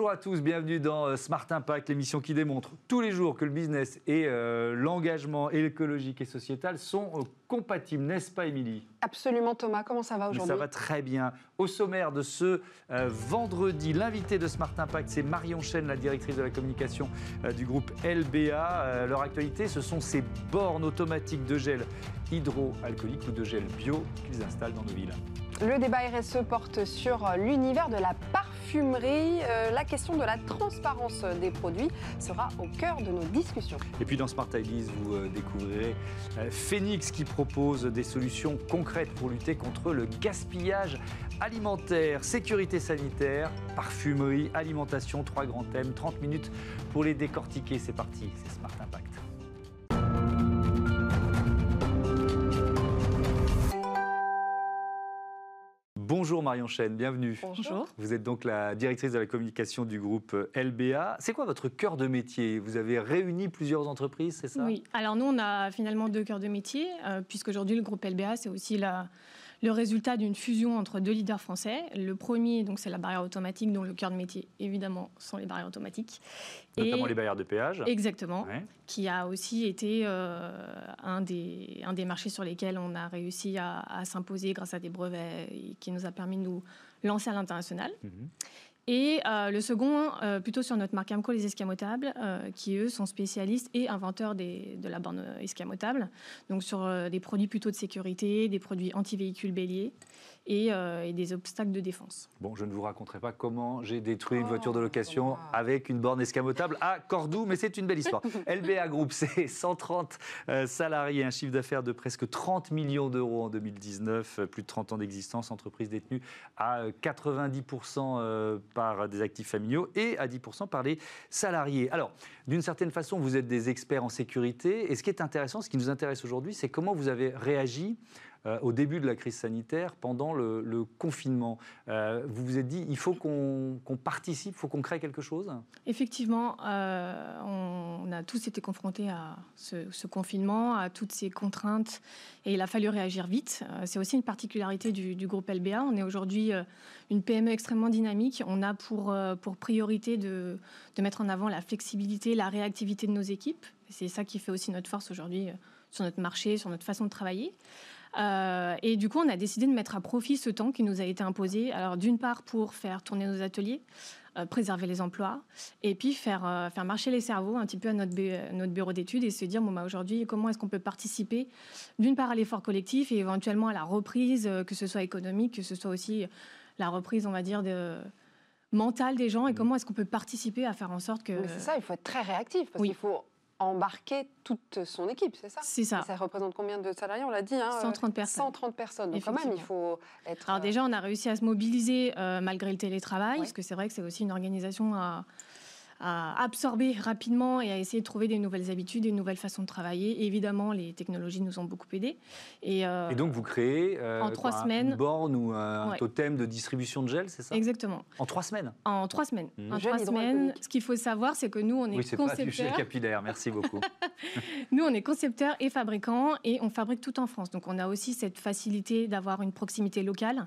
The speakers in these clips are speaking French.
Bonjour à tous, bienvenue dans euh, Smart Impact, l'émission qui démontre tous les jours que le business et euh, l'engagement écologique et sociétal sont euh, compatibles, n'est-ce pas Émilie? Absolument Thomas, comment ça va aujourd'hui Ça va très bien. Au sommaire de ce euh, vendredi, l'invité de Smart Impact, c'est Marion Chen, la directrice de la communication du groupe LBA. Leur actualité, ce sont ces bornes automatiques de gel hydroalcoolique ou de gel bio qu'ils installent dans nos villes. Le débat RSE porte sur l'univers de la parfumerie. Euh, la question de la transparence des produits sera au cœur de nos discussions. Et puis dans Smart Ideas, vous euh, découvrirez euh, Phoenix qui propose des solutions concrètes pour lutter contre le gaspillage alimentaire, sécurité sanitaire, parfumerie, alimentation, trois grands thèmes, 30 minutes pour les décortiquer. C'est parti, c'est Smart Impact. Bonjour Marion Chen, bienvenue. Bonjour. Vous êtes donc la directrice de la communication du groupe LBA. C'est quoi votre cœur de métier? Vous avez réuni plusieurs entreprises, c'est ça? Oui, alors nous, on a finalement deux cœurs de métier, euh, puisqu'aujourd'hui, le groupe LBA, c'est aussi la- le résultat d'une fusion entre deux leaders français. Le premier, donc, c'est la barrière automatique, dont le cœur de métier, évidemment, sont les barrières automatiques. Notamment les barrières de péage. Exactement, Ouais. qui a aussi été euh, un, des, un des marchés sur lesquels on a réussi à, à s'imposer grâce à des brevets et qui nous a permis de nous lancer à l'international. Mhm. Et euh, le second, euh, plutôt sur notre marque Amco, les escamotables, euh, qui eux sont spécialistes et inventeurs des- de la borne escamotable. Donc sur des produits plutôt de sécurité, des produits anti-véhicules béliers et, euh, et des obstacles de défense. Bon, je ne vous raconterai pas comment j'ai détruit une Oh, voiture de location avec une borne escamotable à Cordoue, mais c'est une belle histoire. LBA Group, c'est 130 euh, salariés, un chiffre d'affaires de presque 30 millions d'euros en 2019, euh, plus de 30 ans d'existence, entreprise détenue à euh, 90% euh, par des actifs familiaux et à 10% par les salariés. Alors, d'une certaine façon, vous êtes des experts en sécurité, et ce qui est intéressant, ce qui nous intéresse aujourd'hui, c'est comment vous avez réagi euh, au début de la crise sanitaire, pendant le, confinement. Euh, vous vous êtes dit, il faut qu'on participe, il faut qu'on crée quelque chose? Effectivement, euh, on a tous été confrontés à ce, confinement, à toutes ces contraintes, et il a fallu réagir vite. C'est aussi une particularité du, groupe LBA. On est aujourd'hui une PME extrêmement dynamique. On a pour, priorité de, mettre en avant la flexibilité, la réactivité de nos équipes. C'est ça qui fait aussi notre force aujourd'hui sur notre marché, sur notre façon de travailler. Euh, et du coup, on a décidé de mettre à profit ce temps qui nous a été imposé. Alors, d'une part, pour faire tourner nos ateliers, euh, préserver les emplois, et puis faire, euh, faire marcher les cerveaux un petit peu à notre, bu- notre bureau d'études et se dire, bon, bah, aujourd'hui, comment est-ce qu'on peut participer, d'une part, à l'effort collectif et éventuellement à la reprise, que ce soit économique, que ce soit aussi la reprise, on va dire, de, mentale des gens, et comment est-ce qu'on peut participer à faire en sorte que... Mais c'est ça, il faut être très réactif parce oui. qu'il faut embarquer toute son équipe, c'est ça? C'est ça. Et Ça représente combien de salariés? On l'a dit, hein, 130 personnes. 130 personnes. Donc quand même, il faut être. Alors déjà, on a réussi à se mobiliser euh, malgré le télétravail, parce que c'est vrai que c'est aussi une organisation à, à absorber rapidement et à essayer de trouver des nouvelles habitudes, des nouvelles façons de travailler. Et évidemment, les technologies nous ont beaucoup aidés. Et, euh, Et donc vous créez euh, En trois quoi, semaines. une borne ou un Ouais. totem de distribution de gel, c'est ça? Exactement. En trois semaines? En trois semaines. En Gel trois semaines. Ce qu'il faut savoir, c'est que nous, on est Oui, c'est pas du capillaire, merci beaucoup. Nous, on est concepteurs et fabricants et on fabrique tout en France. Donc, on a aussi cette facilité d'avoir une proximité locale.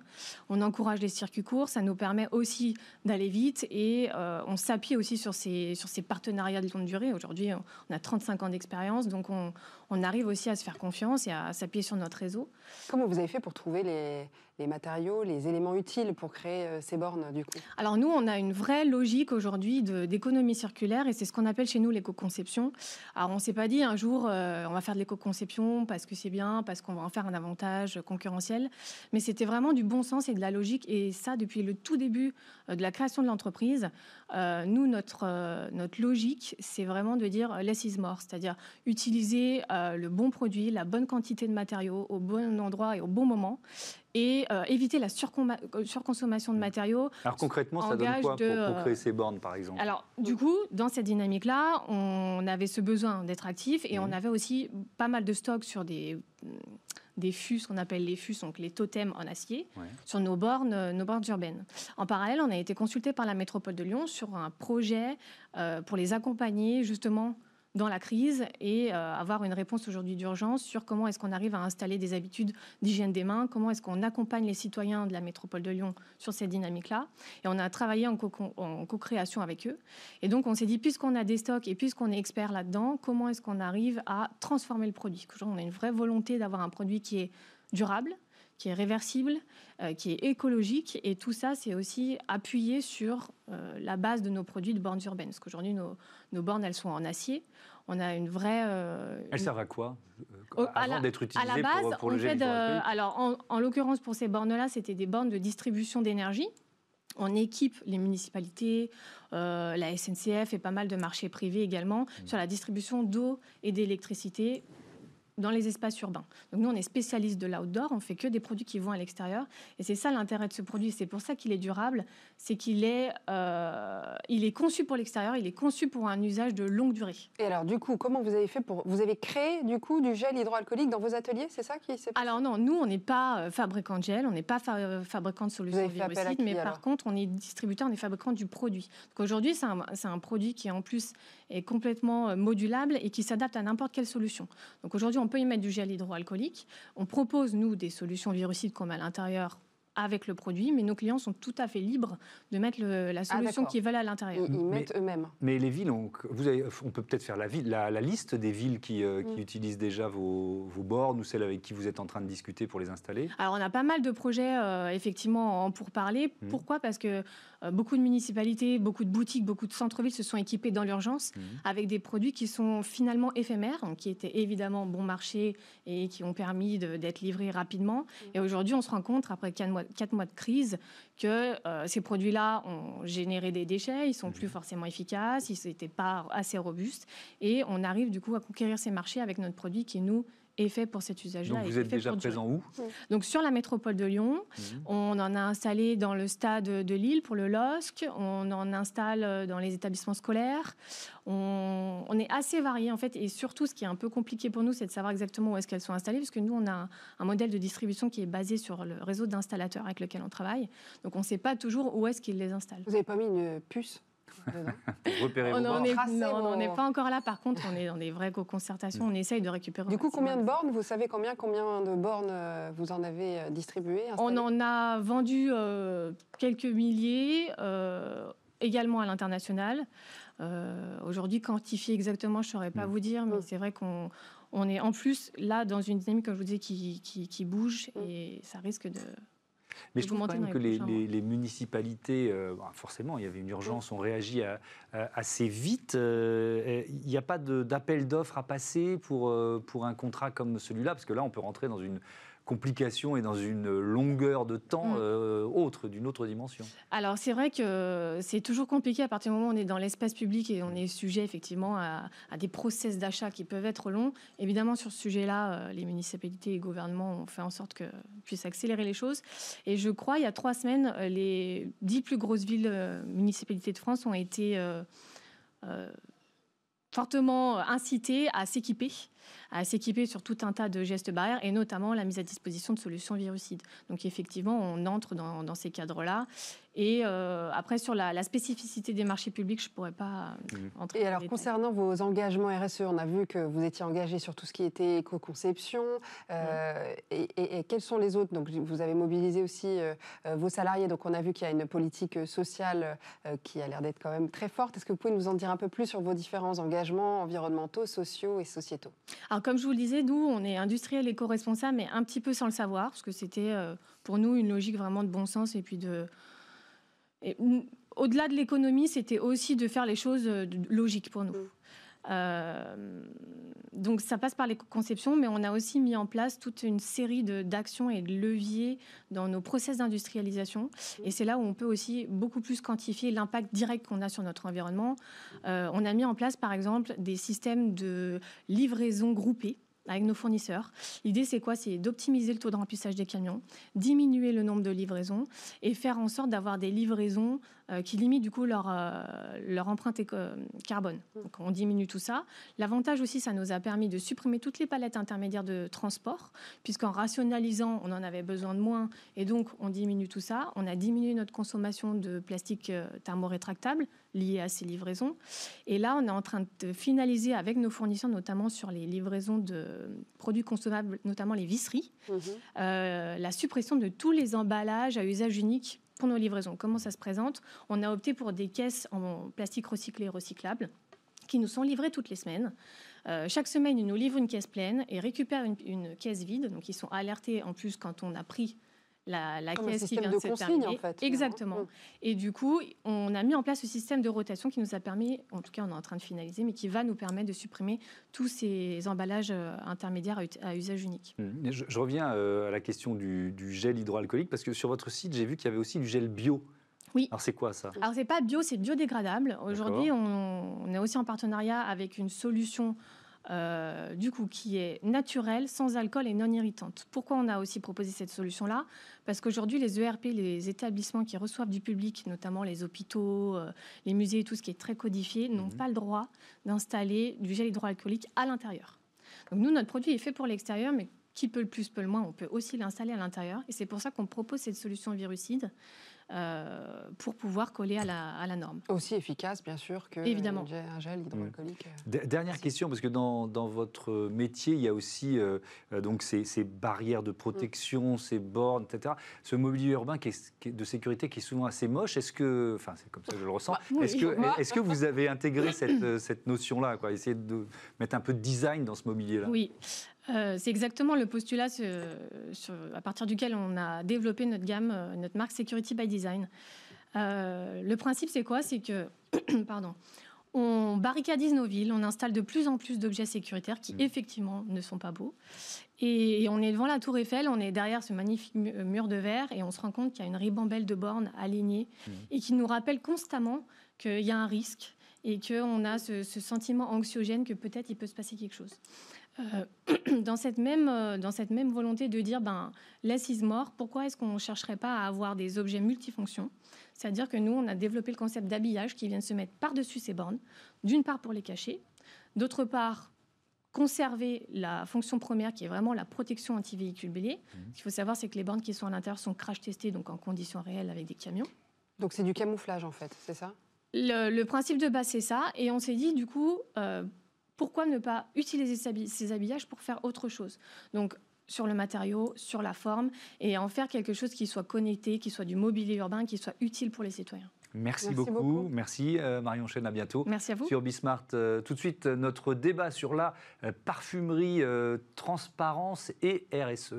On encourage les circuits courts, ça nous permet aussi d'aller vite et euh, on s'appuie aussi sur ces, sur ces partenariats de longue durée. Aujourd'hui, on a 35 ans d'expérience, donc on, on arrive aussi à se faire confiance et à s'appuyer sur notre réseau. Comment vous avez fait pour trouver les, les matériaux, les éléments utiles pour créer euh, ces bornes, du coup Alors nous, on a une vraie logique aujourd'hui d'économie circulaire et c'est ce qu'on appelle chez nous l'éco-conception. Alors on s'est pas dit un jour euh, on va faire de l'éco-conception parce que c'est bien, parce qu'on va en faire un avantage concurrentiel, mais c'était vraiment du bon sens et de la logique et ça depuis le tout début euh, de la création de l'entreprise. Nous, notre, notre logique, c'est vraiment de dire less is more, c'est-à-dire utiliser le bon produit, la bonne quantité de matériaux au bon endroit et au bon moment et euh, éviter la euh, surconsommation de matériaux. Alors concrètement, ça donne quoi de, pour, pour euh, créer ces bornes, par exemple? Alors, du coup, dans cette dynamique-là, on avait ce besoin d'être actif et on avait aussi pas mal de stocks sur des, des fûts, ce qu'on appelle les fûts, donc les totems en acier, Ouais. sur nos bornes, nos bornes urbaines. En parallèle, on a été consulté par la métropole de Lyon sur un projet euh, pour les accompagner justement dans la crise et euh, avoir une réponse aujourd'hui d'urgence sur comment est-ce qu'on arrive à installer des habitudes d'hygiène des mains, comment est-ce qu'on accompagne les citoyens de la métropole de Lyon sur cette dynamique-là. Et on a travaillé en co-création avec eux. Et donc on s'est dit, puisqu'on a des stocks et puisqu'on est expert là-dedans, comment est-ce qu'on arrive à transformer le produit? Aujourd'hui, on a une vraie volonté d'avoir un produit qui est durable, qui est réversible, euh, qui est écologique. Et tout ça, c'est aussi appuyé sur euh, la base de nos produits de bornes urbaines. Parce qu'aujourd'hui, nos, bornes, elles sont en acier. On a une vraie. Euh, elles servent à quoi Avant d'être utilisées à la base, pour, le fait Alors, en, en l'occurrence, pour ces bornes-là, c'était des bornes de distribution d'énergie. On équipe les municipalités, la SNCF et pas mal de marchés privés également mmh. sur la distribution d'eau et d'électricité dans les espaces urbains. Donc nous, on est spécialiste de l'outdoor, on fait que des produits qui vont à l'extérieur. Et c'est ça l'intérêt de ce produit, c'est pour ça qu'il est durable, c'est qu'il est, euh, il est conçu pour l'extérieur, il est conçu pour un usage de longue durée. Et alors du coup, comment vous avez fait pour... Vous avez créé du coup du gel hydroalcoolique dans vos ateliers, c'est ça qui s'est Alors non, nous, on n'est pas euh, fabricant de gel, on n'est pas euh, fabricant de solutions virucides, mais par contre, on est distributeur, on est fabricant du produit. Donc aujourd'hui, c'est un, un produit qui en plus est complètement modulable et qui s'adapte à n'importe quelle solution. Donc aujourd'hui, on peut y mettre du gel hydroalcoolique. On propose, nous, des solutions virucides comme à l'intérieur avec le produit, mais nos clients sont tout à fait libres de mettre la ah, solution qu'ils veulent à l'intérieur. Ils, mettent eux-mêmes. Mais les villes, on, vous avez, on peut peut-être faire la, la, liste des villes qui, euh, mm. utilisent déjà vos, bornes ou celles avec qui vous êtes en train de discuter pour les installer Alors on a pas mal de projets euh, effectivement en pour parler. Mm. Pourquoi? Parce que euh, beaucoup de municipalités, beaucoup de boutiques, beaucoup de centres-villes se sont équipés dans l'urgence mm. avec des produits qui sont finalement éphémères, qui étaient évidemment bon marché et qui ont permis d'être livrés rapidement. Et aujourd'hui, on se rend compte, après 4 mois quatre mois de crise que euh, ces produits-là ont généré des déchets, ils sont plus mhm. forcément efficaces, ils n'étaient pas assez robustes, et on arrive du coup à conquérir ces marchés avec notre produit qui nous est fait pour cet usage-là. Donc vous êtes déjà présent où? Donc sur la métropole de Lyon, mhm. on en a installé dans le stade de Lille pour le LOSC, on en installe euh, dans les établissements scolaires. On, est assez varié en fait, et surtout ce qui est un peu compliqué pour nous, c'est de savoir exactement où est-ce qu'elles sont installées, parce que nous on a un, modèle de distribution qui est basé sur le réseau d'installateurs avec lequel on travaille. Donc on ne sait pas toujours où est-ce qu'ils les installent. Vous n'avez pas mis une puce? repérer on n'en est pas encore là. Par contre, on est dans des vraies co-concertations. On essaye de récupérer. Du coup, combien de bornes? Vous savez combien, combien de bornes euh, vous en avez euh, distribuées On en a vendu euh, quelques milliers, également à l'international. Aujourd'hui, quantifier exactement, je ne saurais pas mm. vous dire, mais mm. c'est vrai qu'on on est en plus là dans une dynamique, comme je vous disais, qui, qui, qui bouge mm. et ça risque de mais je trouve quand même que les, municipalités, euh, bah, forcément, il y avait une urgence, ont réagi assez vite. Euh, il n'y a pas d'appel d'offres à passer pour, euh, pour un contrat comme celui-là, parce que là, on peut rentrer dans une complications et dans une longueur de temps mm. euh, autre, d'une autre dimension. Alors c'est vrai que c'est toujours compliqué à partir du moment où on est dans l'espace public et on est sujet effectivement à, des process d'achat qui peuvent être longs. Évidemment sur ce sujet-là, euh, les municipalités et les gouvernements ont fait en sorte que puissent accélérer les choses. Et je crois, il y a trois semaines, euh, les dix plus grosses villes municipalités de France ont été fortement incitées à s'équiper à s'équiper sur tout un tas de gestes barrières et notamment la mise à disposition de solutions virucides. Donc effectivement, on entre dans, dans ces cadres-là et euh, après, sur la, spécificité des marchés publics, je ne pourrais pas mmh. entrer. Et alors, concernant vos engagements RSE, on a vu que vous étiez engagé sur tout ce qui était éco-conception. Euh, et, quels sont les autres? Donc, vous avez mobilisé aussi euh, vos salariés. Donc, on a vu qu'il y a une politique sociale qui a l'air d'être quand même très forte. Est-ce que vous pouvez nous en dire un peu plus sur vos différents engagements environnementaux, sociaux et sociétaux? Alors, comme je vous le disais, nous, on est industriel éco-responsable, mais un petit peu sans le savoir, parce que c'était pour nous une logique vraiment de bon sens et puis de au-delà de l'économie, c'était aussi de faire les choses euh, logiques pour nous. Euh, donc ça passe par les conceptions, mais on a aussi mis en place toute une série d'actions et de leviers dans nos process d'industrialisation. Et c'est là où on peut aussi beaucoup plus quantifier l'impact direct qu'on a sur notre environnement. Euh, on a mis en place, par exemple, des systèmes de livraison groupée avec nos fournisseurs. L'idée, c'est quoi? C'est d'optimiser le taux de remplissage des camions, diminuer le nombre de livraisons et faire en sorte d'avoir des livraisons qui limitent du coup leur, euh, leur empreinte carbone. Donc, on diminue tout ça. L'avantage aussi, ça nous a permis de supprimer toutes les palettes intermédiaires de transport, puisqu'en rationalisant, on en avait besoin de moins et donc on diminue tout ça. On a diminué notre consommation de plastique euh, thermorétractable liées à ces livraisons. Et là, on est en train de finaliser avec nos fournisseurs, notamment sur les livraisons de produits consommables, notamment les visseries, euh, la suppression de tous les emballages à usage unique pour nos livraisons. Comment ça se présente? On a opté pour des caisses en plastique recyclé et recyclable qui nous sont livrées toutes les semaines. Euh, chaque semaine, ils nous livrent une caisse pleine et récupèrent une, une, caisse vide. Donc, ils sont alertés en plus quand on a pris la, la caisse qui vient de, se terminer. En fait, Exactement. Mm. Et du coup, on a mis en place ce système de rotation qui nous a permis, en tout cas, on est en train de finaliser, mais qui va nous permettre de supprimer tous ces emballages euh, intermédiaires à, usage unique. Mm. Je, reviens euh, à la question du, gel hydroalcoolique parce que sur votre site, j'ai vu qu'il y avait aussi du gel bio. Oui. Alors c'est quoi ça? Alors c'est pas bio, c'est biodégradable. Aujourd'hui, on, on, est aussi en partenariat avec une solution euh, du coup, qui est naturelle, sans alcool et non irritante. Pourquoi on a aussi proposé cette solution-là? Parce qu'aujourd'hui, les ERP, les établissements qui reçoivent du public, notamment les hôpitaux, euh, les musées et tout ce qui est très codifié, n'ont mhm. pas le droit d'installer du gel hydroalcoolique à l'intérieur. Donc nous, notre produit est fait pour l'extérieur, mais qui peut le plus, peut le moins, on peut aussi l'installer à l'intérieur. Et c'est pour ça qu'on propose cette solution virucide euh, pour pouvoir coller à la, à la, norme. Aussi efficace, bien sûr, que Évidemment. un gel hydroalcoolique. Euh, dernière question, parce que dans, dans, votre métier, il y a aussi euh, donc ces, ces, barrières de protection, mm. ces bornes, etc. Ce mobilier urbain qui est, de sécurité qui est souvent assez moche, est-ce que, enfin c'est comme ça que je le ressens, bah, est-ce que, est que vous avez intégré cette, cette notion-là, quoi, essayer de mettre un peu de design dans ce mobilier-là? Oui. Euh, c'est exactement le postulat à partir duquel on a développé notre gamme, euh, notre marque Security by Design. Euh, le principe, c'est quoi? C'est que, pardon, on barricadise nos villes, on installe de plus en plus d'objets sécuritaires qui, mmh. effectivement, ne sont pas beaux. Et, on est devant la Tour Eiffel, on est derrière ce magnifique mur de verre, et on se rend compte qu'il y a une ribambelle de bornes alignées mmh. et qui nous rappelle constamment qu'il y a un risque et qu'on a ce, ce, sentiment anxiogène que peut-être il peut se passer quelque chose. Euh, dans, cette même, euh, dans cette même volonté de dire, ben, less is more, pourquoi est-ce qu'on ne chercherait pas à avoir des objets multifonctions? C'est-à-dire que nous, on a développé le concept d'habillage qui vient de se mettre par-dessus ces bornes, d'une part pour les cacher, d'autre part conserver la fonction première qui est vraiment la protection anti-véhicule bélier. Mmh. Ce qu'il faut savoir, c'est que les bornes qui sont à l'intérieur sont crash-testées, donc en conditions réelles avec des camions. Donc c'est du camouflage en fait, c'est ça? Le, principe de base, c'est ça. Et on s'est dit, du coup, euh, pourquoi ne pas utiliser ces habillages pour faire autre chose? Donc, sur le matériau, sur la forme, et en faire quelque chose qui soit connecté, qui soit du mobilier urbain, qui soit utile pour les citoyens. Merci, beaucoup. Merci euh, Marion Chen, à bientôt. Merci à vous. Sur Bismart, euh, tout de suite, notre débat sur la euh, parfumerie, transparence et RSE.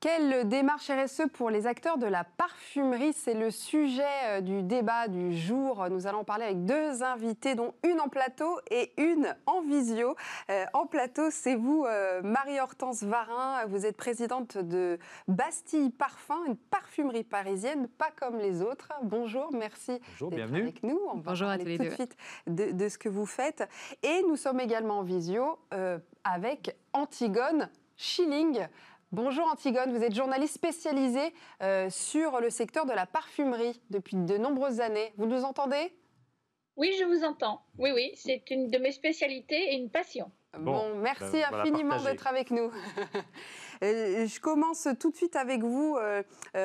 Quelle démarche RSE pour les acteurs de la parfumerie? C'est le sujet euh, du débat du jour. Nous allons parler avec deux invités, dont une en plateau et une en visio. Euh, en plateau, c'est vous, euh, Marie-Hortense Varin. Vous êtes présidente de Bastille Parfum, une parfumerie parisienne, pas comme les autres. Bonjour, merci d'être avec nous. On Bonjour à tous les tout de suite de, de, ce que vous faites. Et nous sommes également en visio avec Antigone Schilling. Bonjour Antigone, vous êtes journaliste spécialisée euh, sur le secteur de la parfumerie depuis de nombreuses années. Vous nous entendez? Oui, je vous entends. Oui, oui, c'est une de mes spécialités et une passion. Bon, merci ben, infiniment d'être avec nous. Euh, je commence tout de suite avec vous, euh,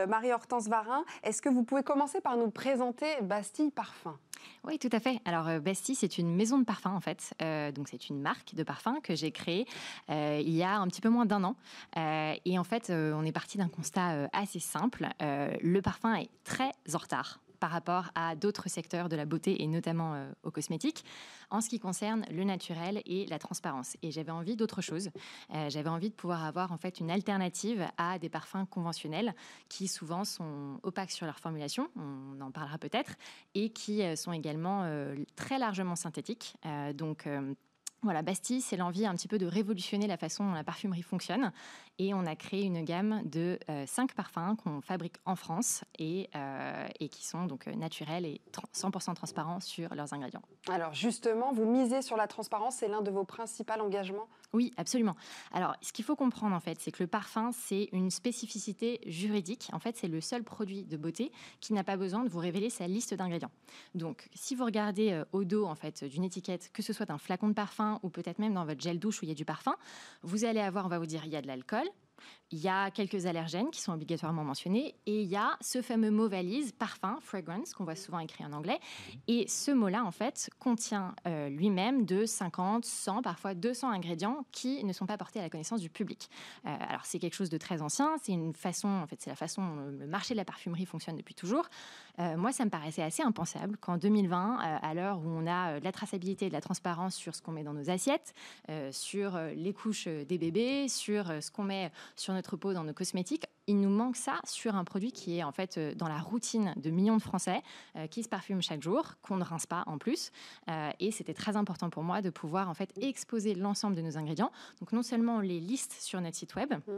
Marie-Hortense Varin. Est-ce que vous pouvez commencer par nous présenter Bastille Parfum oui, tout à fait. Alors, euh, Bastille, c'est une maison de parfum, en fait. Euh, donc, c'est une marque de parfum que j'ai créée euh, il y a un petit peu moins d'un an. et en fait, on est parti d'un constat assez simple. le parfum est très en retard par rapport à d'autres secteurs de la beauté et notamment euh, aux cosmétiques en ce qui concerne le naturel et la transparence. Et j'avais envie d'autre chose. Euh, j'avais envie de pouvoir avoir en fait une alternative à des parfums conventionnels qui souvent sont opaques sur leur formulation, on en parlera peut-être, et qui euh, sont également très largement synthétiques. donc voilà, Bastille, c'est l'envie un petit peu de révolutionner la façon dont la parfumerie fonctionne. Et on a créé une gamme de euh, cinq parfums qu'on fabrique en France et, euh, et, qui sont donc euh, naturels et 100% transparents sur leurs ingrédients. Alors justement, vous misez sur la transparence, c'est l'un de vos principaux engagements? Oui, absolument. Alors ce qu'il faut comprendre en fait, c'est que le parfum, c'est une spécificité juridique. En fait, c'est le seul produit de beauté qui n'a pas besoin de vous révéler sa liste d'ingrédients. Donc si vous regardez au dos en fait d'une étiquette, que ce soit un flacon de ou peut-être même dans votre gel douche où il y a du parfum, vous allez avoir, on va vous dire, il y a de l'alcool, il y a quelques allergènes qui sont obligatoirement mentionnés et il y a ce fameux mot valise, parfum, fragrance, qu'on voit souvent écrit en anglais. Et ce mot-là, en fait, contient euh, lui-même de 50, 100, parfois 200 ingrédients qui ne sont pas portés à la connaissance du public. Euh, alors, c'est quelque chose de très ancien, c'est une façon, en fait, c'est la façon dont le marché de la parfumerie fonctionne depuis toujours. Euh, moi, ça me paraissait assez impensable qu'en 2020, à l'heure où on a de la traçabilité et de la transparence sur ce qu'on met dans nos assiettes, sur les couches des bébés, sur ce qu'on met sur peau dans nos cosmétiques, il nous manque ça sur un produit qui est en fait euh, dans la routine de millions de Français euh, qui se parfument chaque jour, qu'on ne rince pas en plus. Euh, et c'était très important pour moi de pouvoir en fait exposer l'ensemble de nos ingrédients. Donc non seulement les liste sur notre site web, mmh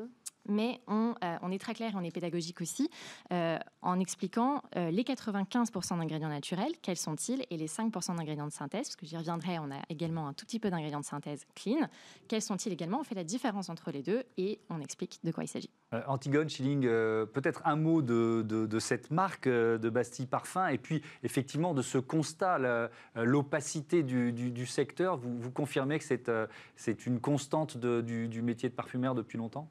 mais on, euh, on, est très clair et on est pédagogique aussi euh, en expliquant euh, les 95% d'ingrédients naturels, quels sont-ils, et les 5% d'ingrédients de synthèse, parce que j'y reviendrai, on a également un tout petit peu d'ingrédients de synthèse clean, quels sont-ils également, on fait la différence entre les deux et on explique de quoi il s'agit. Antigone, Schilling, peut-être un mot de, cette marque de Bastille Parfum, et puis effectivement de ce constat, l'opacité du, secteur, vous, confirmez que c'est une constante du métier de parfumeur depuis longtemps?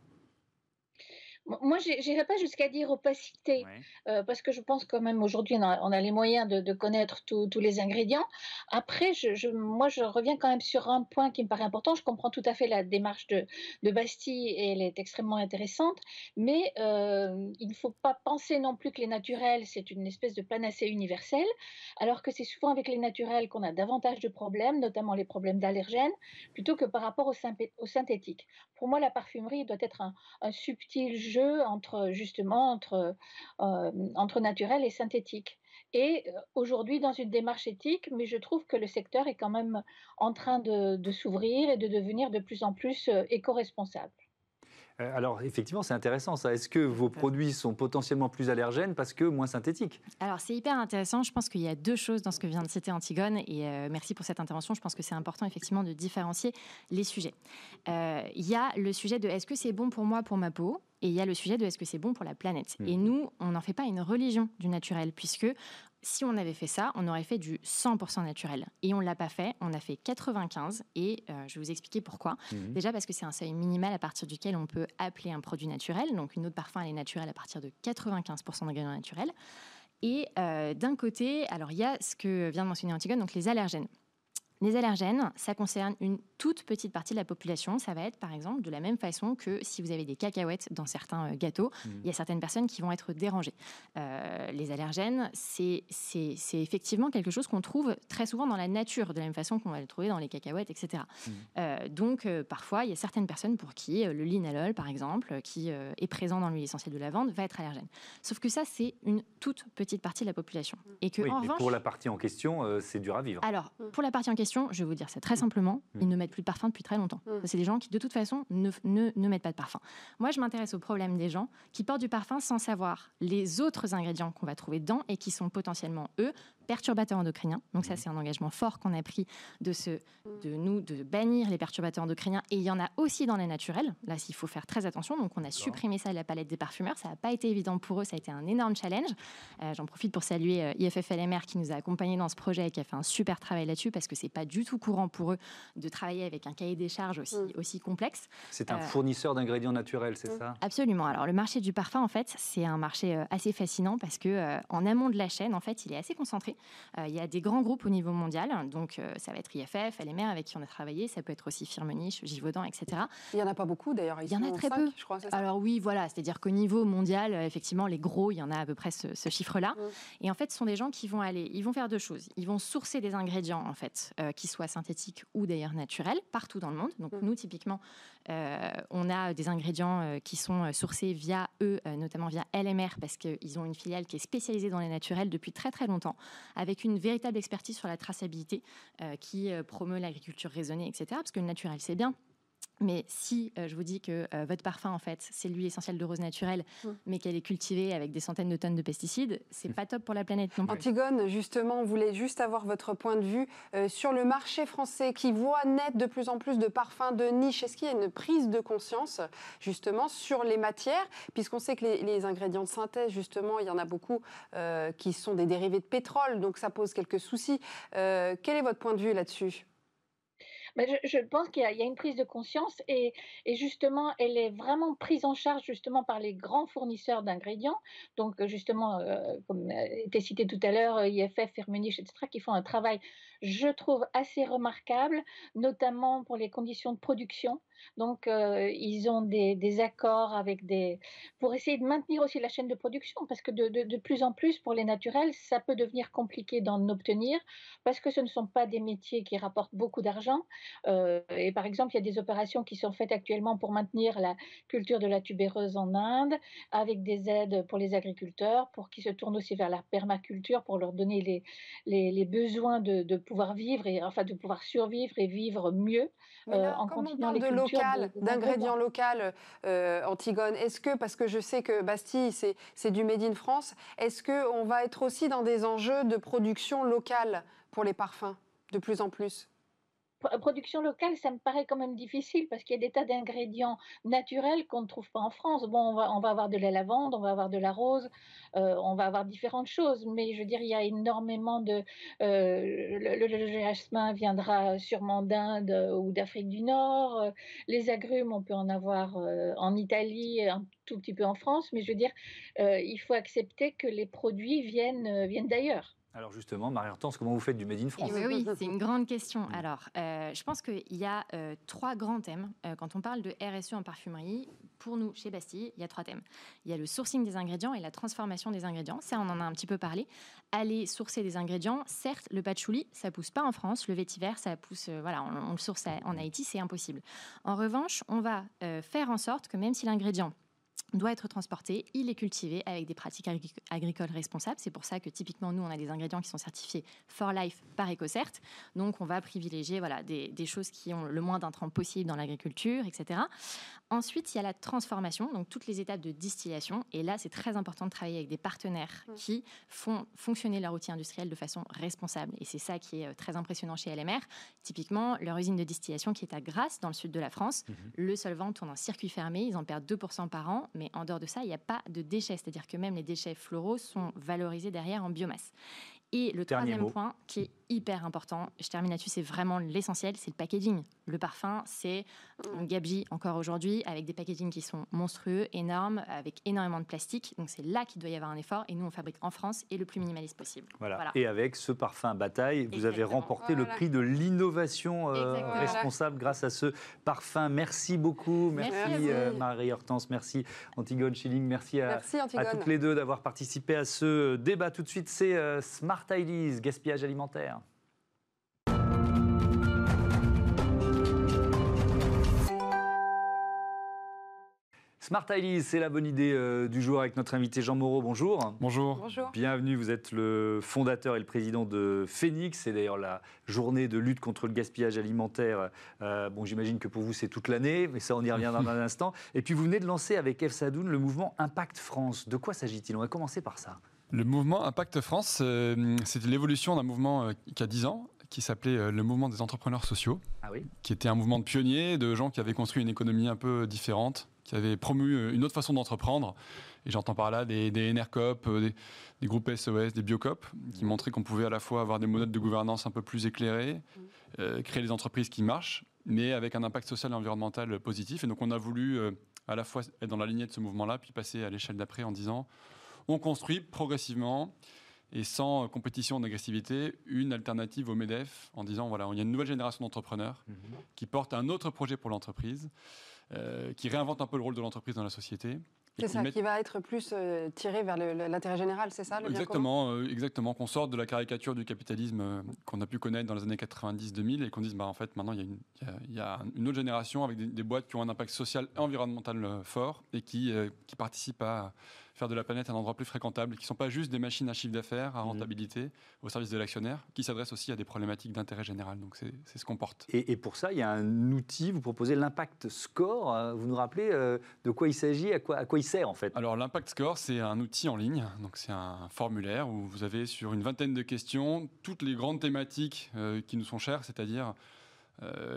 Moi, je n'irai pas jusqu'à dire opacité, euh, parce que je pense quand même aujourd'hui, on, a les moyens de, connaître tous les ingrédients. Après, je, moi, je reviens quand même sur un point qui me paraît important. Je comprends tout à fait la démarche de, Bastille et elle est extrêmement intéressante, mais euh, il ne faut pas penser non plus que les naturels, c'est une espèce de panacée universelle, alors que c'est souvent avec les naturels qu'on a davantage de problèmes, notamment les problèmes d'allergènes, plutôt que par rapport au, synthétique. Pour moi, la parfumerie doit être un, un subtil entre justement entre, euh, entre naturel et synthétique. Et euh, aujourd'hui, dans une démarche éthique, mais je trouve que le secteur est quand même en train de, de s'ouvrir et de devenir de plus en plus euh, éco-responsable. Euh, alors effectivement, c'est intéressant ça. Est-ce que vos produits sont potentiellement plus allergènes parce que moins synthétiques? Alors c'est hyper intéressant. Je pense qu'il y a deux choses dans ce que vient de citer Antigone et euh, merci pour cette intervention. Je pense que c'est important effectivement de différencier les sujets. Euh, il y a le sujet de est-ce que c'est bon pour moi, pour ma peau? Et il y a le sujet de est-ce que c'est bon pour la planète? Mmh. Et nous, on n'en fait pas une religion du naturel, puisque si on avait fait ça, on aurait fait du 100% naturel. Et on ne l'a pas fait, on a fait 95 et euh, je vais vous expliquer pourquoi. Mhm. Déjà parce que c'est un seuil minimal à partir duquel on peut appeler un produit naturel. Donc une autre parfum, elle est naturelle à partir de 95% d'ingrédients naturels. Et euh, d'un côté, alors il y a ce que vient de mentionner Antigone, donc les allergènes. Les allergènes, ça concerne une toute petite partie de la population. Ça va être, par exemple, de la même façon que si vous avez des cacahuètes dans certains euh, gâteaux, mmh. il y a certaines personnes qui vont être dérangées. Euh, les allergènes, c'est effectivement quelque chose qu'on trouve très souvent dans la nature, de la même façon qu'on va le trouver dans les cacahuètes, etc. Mmh. Euh, donc, parfois, il y a certaines personnes pour qui le linalol, par exemple, qui est présent dans l'huile essentielle de lavande, va être allergène. Sauf que ça, c'est une toute petite partie de la population. Et que, en revanche, pour la partie en question, c'est dur à vivre. Alors, pour la partie en question, je vais vous dire ça très simplement, ils ne mettent plus de parfum depuis très longtemps. Mm. C'est des gens qui, de toute façon, ne, ne, ne mettent pas de parfum. Moi, je m'intéresse au problème des gens qui portent du parfum sans savoir les autres ingrédients qu'on va trouver dedans et qui sont potentiellement, eux, perturbateurs endocriniens. Donc ça, mmh. c'est un engagement fort qu'on a pris de, ce, de nous, de bannir les perturbateurs endocriniens. Et il y en a aussi dans les naturels. Là, il faut faire très attention. Donc on a supprimé ça de la palette des parfumeurs. Ça n'a pas été évident pour eux. Ça a été un énorme challenge. Euh, j'en profite pour saluer euh, IFFLMR qui nous a accompagnés dans ce projet et qui a fait un super travail là-dessus parce que c'est pas du tout courant pour eux de travailler avec un cahier des charges aussi, mmh. aussi complexe. C'est un euh, fournisseur d'ingrédients naturels, c'est mmh. ça? Absolument. Alors le marché du parfum, en fait, c'est un marché assez fascinant parce que en amont de la chaîne, en fait, il est assez concentré. Euh, il y a des grands groupes au niveau mondial, donc euh, ça va être IFF, LMR avec qui on a travaillé, ça peut être aussi Firmenich, Givaudan, etc. Il n'y en a pas beaucoup d'ailleurs. Il y en a très peu. Je crois, Alors oui, voilà, c'est-à-dire qu'au niveau mondial, euh, effectivement, les gros, il y en a à peu près ce, chiffre-là. Mm. Et en fait, ce sont des gens qui vont aller, ils vont faire deux choses. Ils vont sourcer des ingrédients en fait, qui soient synthétiques ou d'ailleurs naturels partout dans le monde. Donc mm. nous, typiquement, on a des ingrédients qui sont sourcés via eux, notamment via LMR, parce qu'ils ont une filiale qui est spécialisée dans les naturels depuis très très longtemps, avec une véritable expertise sur la traçabilité euh, qui euh, promeut l'agriculture raisonnée, etc. Parce que le naturel, c'est bien. Mais si euh, je vous dis que votre parfum, en fait, c'est l'huile essentielle de rose naturelle, mmh. mais qu'elle est cultivée avec des centaines de tonnes de pesticides, c'est mmh. pas top pour la planète non Antigone, justement, on voulait juste avoir votre point de vue sur le marché français qui voit naître de plus en plus de parfums de niche. Est-ce qu'il y a une prise de conscience, justement, sur les matières? Puisqu'on sait que les, les, ingrédients de synthèse, justement, il y en a beaucoup qui sont des dérivés de pétrole, donc ça pose quelques soucis. quel est votre point de vue là-dessus? Je, pense qu'il y, a une prise de conscience et, justement, elle est vraiment prise en charge justement par les grands fournisseurs d'ingrédients. Donc justement, euh, comme était cité tout à l'heure, IFF, Firmenich, etc., qui font un travail, je trouve, assez remarquable, notamment pour les conditions de production. Donc, euh, ils ont des, accords avec des pour essayer de maintenir aussi la chaîne de production, parce que de, plus en plus, pour les naturels, ça peut devenir compliqué d'en obtenir, parce que ce ne sont pas des métiers qui rapportent beaucoup d'argent. Euh, et par exemple, il y a des opérations qui sont faites actuellement pour maintenir la culture de la tubéreuse en Inde, avec des aides pour les agriculteurs, pour qu'ils se tournent aussi vers la permaculture, pour leur donner les, les, besoins de, pouvoir vivre, et enfin de pouvoir survivre et vivre mieux euh, en continuant les d'ingrédients locaux, euh, Antigone, est-ce que, parce que je sais que Bastille, c'est du Made in France, est-ce qu'on va être aussi dans des enjeux de production locale pour les parfums, de plus en plus? Production locale, ça me paraît quand même difficile parce qu'il y a des tas d'ingrédients naturels qu'on ne trouve pas en France. Bon, on va, avoir de la lavande, on va avoir de la rose, euh, on va avoir différentes choses, mais je veux dire, il y a énormément de. Euh, le, jasmin viendra sûrement d'Inde ou d'Afrique du Nord. Les agrumes, on peut en avoir euh, en Italie, un tout petit peu en France, mais je veux dire, il faut accepter que les produits viennent, viennent d'ailleurs. Alors justement, Marie-Hortense, comment vous faites du Made in France? Oui, c'est une grande question. Alors, euh, je pense qu'il y a euh, trois grands thèmes. Euh, quand on parle de RSE en parfumerie, pour nous, chez Bastille, il y a trois thèmes. Il y a le sourcing des ingrédients et la transformation des ingrédients. Ça, on en a un petit peu parlé. Aller sourcer des ingrédients. Certes, le patchouli, ça pousse pas en France. Le vétiver, ça pousse, voilà, on, le source en Haïti, c'est impossible. En revanche, on va faire en sorte que même si l'ingrédient doit être transporté, il est cultivé avec des pratiques agricoles responsables. C'est pour ça que typiquement, nous, on a des ingrédients qui sont certifiés For Life par EcoCert. Donc, on va privilégier voilà, des, des choses qui ont le moins d'intrants possible dans l'agriculture, etc. Ensuite, il y a la transformation, donc toutes les étapes de distillation. Et là, c'est très important de travailler avec des partenaires mmh. qui font fonctionner leur outil industriel de façon responsable. Et c'est ça qui est euh, très impressionnant chez LMR. Typiquement, leur usine de distillation qui est à Grasse, dans le sud de la France, mmh. le solvant tourne en circuit fermé, ils en perdent 2% par an, mais en dehors de ça, il n'y a pas de déchets. C'est-à-dire que même les déchets floraux sont valorisés derrière en biomasse. Et le troisième point, qui est hyper important, je termine là-dessus, c'est vraiment l'essentiel, c'est le packaging. Le parfum, c'est un gabegie encore aujourd'hui, avec des packagings qui sont monstrueux, énormes, avec énormément de plastique. Donc c'est là qu'il doit y avoir un effort. Et nous, on fabrique en France et le plus minimaliste possible. Voilà. Et avec ce parfum Bataille, vous avez remporté le prix de l'innovation euh, responsable grâce à ce parfum. Merci beaucoup. Merci, euh, Marie Hortense. Merci Antigone Schilling. Merci à, à toutes les deux d'avoir participé à ce débat. Tout de suite, c'est euh, Smart Ideas, gaspillage alimentaire. Smart Ideas, c'est la bonne idée euh, du jour avec notre invité Jean Moreau. Bonjour. Bonjour. Bonjour. Bienvenue, vous êtes le fondateur et le président de Phoenix. C'est d'ailleurs la journée de lutte contre le gaspillage alimentaire. Euh, bon, j'imagine que pour vous, c'est toute l'année, mais ça, on y revient dans un instant. Et puis, vous venez de lancer avec F. Sadoun le mouvement Impact France. De quoi s'agit-il? On va commencer par ça. Le mouvement Impact France, euh, c'est l'évolution d'un mouvement qui a 10 ans, qui s'appelait le mouvement des entrepreneurs sociaux, ah oui. qui était un mouvement de pionniers, de gens qui avaient construit une économie un peu différente, qui avait promu euh, une autre façon d'entreprendre. Et j'entends par là des, des NRCOP, euh, des, groupes SOS, des Biocop, qui montraient qu'on pouvait à la fois avoir des modèles de gouvernance un peu plus éclairés, euh, créer des entreprises qui marchent, mais avec un impact social et environnemental positif. Et donc on a voulu à la fois être dans la lignée de ce mouvement-là, puis passer à l'échelle d'après en disant on construit progressivement et sans compétition d'agressivité, une alternative au MEDEF en disant voilà, il y a une nouvelle génération d'entrepreneurs mhm. qui portent un autre projet pour l'entreprise euh, qui réinvente un peu le rôle de l'entreprise dans la société. C'est ça, qui va être plus euh, tiré vers l'intérêt général, c'est ça le Exactement, euh, exactement, qu'on sorte de la caricature du capitalisme qu'on a pu connaître dans les années 90-2000 et qu'on dise, bah, en fait, maintenant, il y, a une, autre génération avec des, boîtes qui ont un impact social et environnemental fort et qui, qui participent à faire de la planète un endroit plus fréquentable, qui ne sont pas juste des machines à chiffre d'affaires, à mhm. rentabilité, au service de l'actionnaire, qui s'adressent aussi à des problématiques d'intérêt général. Donc c'est ce qu'on porte. Et, pour ça, il y a un outil, vous proposez l'impact score. Euh, vous nous rappelez euh, de quoi il s'agit, à quoi, à quoi il sert en fait? Alors l'impact score, c'est un outil en ligne, donc c'est un formulaire où vous avez sur une vingtaine de questions toutes les grandes thématiques euh, qui nous sont chères, c'est-à-dire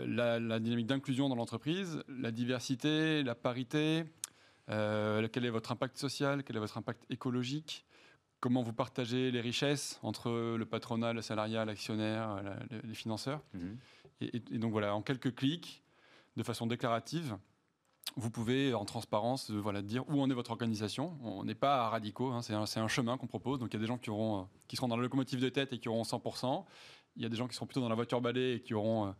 la, la, dynamique d'inclusion dans l'entreprise, la diversité, la parité, euh, quel est votre impact social? Quel est votre impact écologique? Comment vous partagez les richesses entre le patronat, le salariat, l'actionnaire, les financeurs? Mhm. Et, donc voilà, en quelques clics, de façon déclarative, vous pouvez en transparence voilà, dire où en est votre organisation. On n'est pas radicaux, hein, c'est un, un, chemin qu'on propose. Donc il y a des gens qui, auront, qui seront dans la locomotive de tête et qui auront 100%. Il y a des gens qui seront plutôt dans la voiture balai et qui auront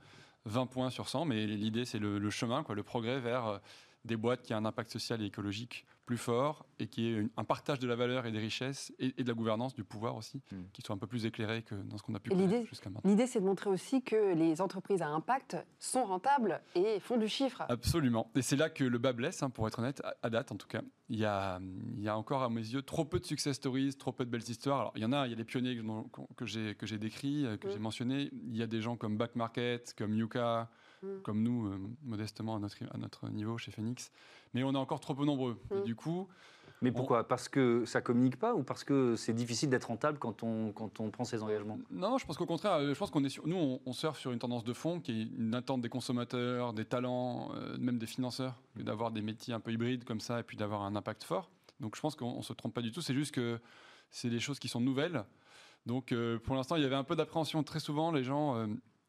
20 points sur 100. Mais l'idée, c'est le, le, chemin, quoi, le progrès vers des boîtes qui ont un impact social et écologique plus fort et qui est un partage de la valeur et des richesses et, de la gouvernance du pouvoir aussi, hmm. qui soit un peu plus éclairé que dans ce qu'on a pu faire jusqu'à maintenant. L'idée, c'est de montrer aussi que les entreprises à impact sont rentables et font du chiffre. Absolument. Et c'est là que le bas blesse, hein, pour être honnête, à, date en tout cas. Il y, a, il y a encore à mes yeux trop peu de success stories, trop peu de belles histoires. Alors, il y en a, il y a des pionniers que j'ai que j'ai décrits, euh, que j'ai hmm. mentionnés. Il y a des gens comme Back Market, comme Yuka, hmm. comme nous, euh, modestement à notre, à notre niveau chez Phoenix, mais on est encore trop peu nombreux. Et du coup, mais pourquoi? Parce que ça communique pas ou parce que c'est difficile d'être rentable quand on, quand on prend ses engagements? Non, je pense qu'au contraire, je pense qu'on est sur, nous, on, on, surfe sur une tendance de fond qui est une attente des consommateurs, des talents, euh, même des financeurs, d'avoir des métiers un peu hybrides comme ça et puis d'avoir un impact fort. Donc je pense qu'on ne se trompe pas du tout. C'est juste que c'est des choses qui sont nouvelles. Donc euh, pour l'instant, il y avait un peu d'appréhension très souvent. Les gens, euh,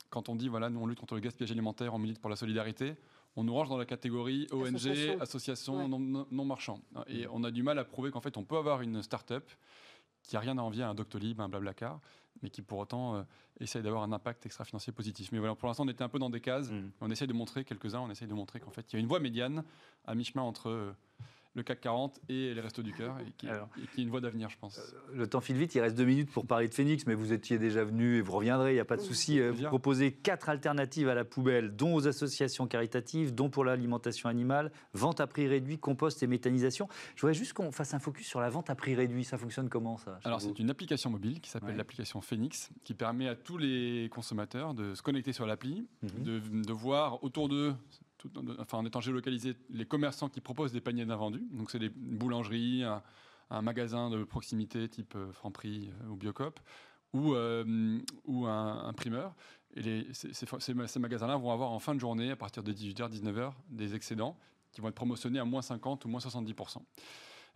quand on dit voilà, nous on lutte contre le gaspillage alimentaire, on milite pour la solidarité on nous range dans la catégorie ONG, association, non, marchand. Et on a du mal à prouver qu'en fait, on peut avoir une start-up qui n'a rien à envier à un Doctolib, un Blablacar, mais qui pour autant euh, essaye d'avoir un impact extra-financier positif. Mais voilà, pour l'instant, on était un peu dans des cases. Mm. On essaye de montrer quelques-uns, on essaye de montrer qu'en fait, il y a une voie médiane à mi-chemin entre euh, le CAC 40 et les Restos du Cœur, et qui, est une voie d'avenir, je pense. Euh, le temps file vite, il reste deux minutes pour parler de Phoenix, mais vous étiez déjà venu et vous reviendrez, il n'y a pas de souci. Euh, vous proposez quatre alternatives à la poubelle, dont aux associations caritatives, dont pour l'alimentation animale, vente à prix réduit, compost et méthanisation. Je voudrais juste qu'on fasse un focus sur la vente à prix réduit. Ça fonctionne comment ça Alors c'est une application mobile qui s'appelle l'application Phoenix, qui permet à tous les consommateurs de se connecter sur l'appli, mhm. de, de voir autour d'eux en étant géolocalisé, les commerçants qui proposent des paniers d'invendus. Donc, c'est des boulangeries, un, magasin de proximité type euh, Franprix euh, ou Biocop, ou, euh, ou un, primeur. Et ces magasins-là vont avoir en fin de journée, à partir de 18h, 19h, des excédents qui vont être promotionnés à moins 50 ou moins 70%.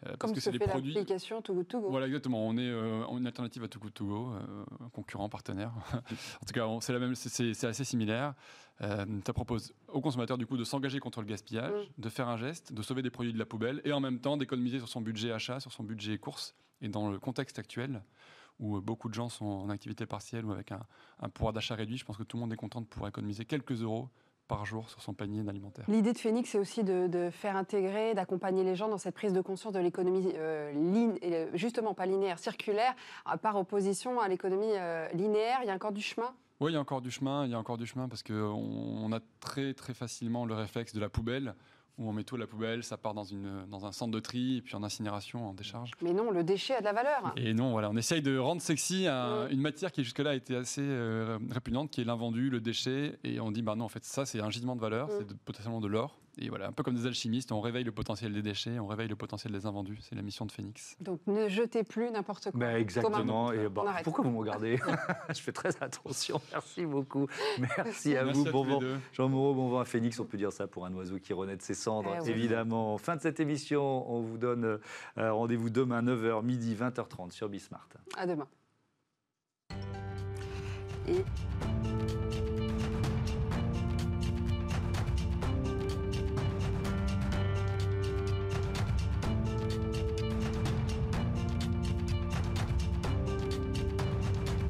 Euh, parce que c'est des produits. L'application Too Good To Go. Voilà, exactement. On est euh, une alternative à Too Good To Go, euh, concurrent, partenaire. en tout cas, c'est la même, c'est assez similaire. ça propose aux consommateurs du coup de s'engager contre le gaspillage, mm. de faire un geste, de sauver des produits de la poubelle et en même temps d'économiser sur son budget achat, sur son budget course. Et dans le contexte actuel, où beaucoup de gens sont en activité partielle ou avec un, un pouvoir d'achat réduit, je pense que tout le monde est content de pouvoir économiser quelques euros par jour sur son panier d'alimentaire. L'idée de Phoenix, c'est aussi de, faire intégrer, d'accompagner les gens dans cette prise de conscience de l'économie euh, justement pas linéaire, circulaire, par opposition à l'économie euh, linéaire. Il y a encore du chemin? Oui, il y a encore du chemin, il y a encore du chemin parce qu'on on a très très facilement le réflexe de la poubelle où on met tout à la poubelle, ça part dans, une, dans un centre de tri, et puis en incinération, en décharge. Mais non, le déchet a de la valeur. Et non, voilà, on essaye de rendre sexy une matière qui jusque-là a été assez euh, répugnante, qui est l'invendu, le déchet, et on dit, bah non, en fait, ça, c'est un gisement de valeur, c'est potentiellement de l'or. Et voilà, un peu comme des alchimistes, on réveille le potentiel des déchets, on réveille le potentiel des invendus. C'est la mission de Phoenix. Donc ne jetez plus n'importe quoi. Ben exactement. Et bon, pourquoi vous me regardez Je fais très attention. Merci beaucoup. Merci à vous. bon vent. Jean Moreau, bon vent à Phoenix. On peut dire ça pour un oiseau qui renaît de ses cendres, eh évidemment. Fin de cette émission. On vous donne euh, rendez-vous demain 9h, midi, 20h30 sur Bismart. À demain. Et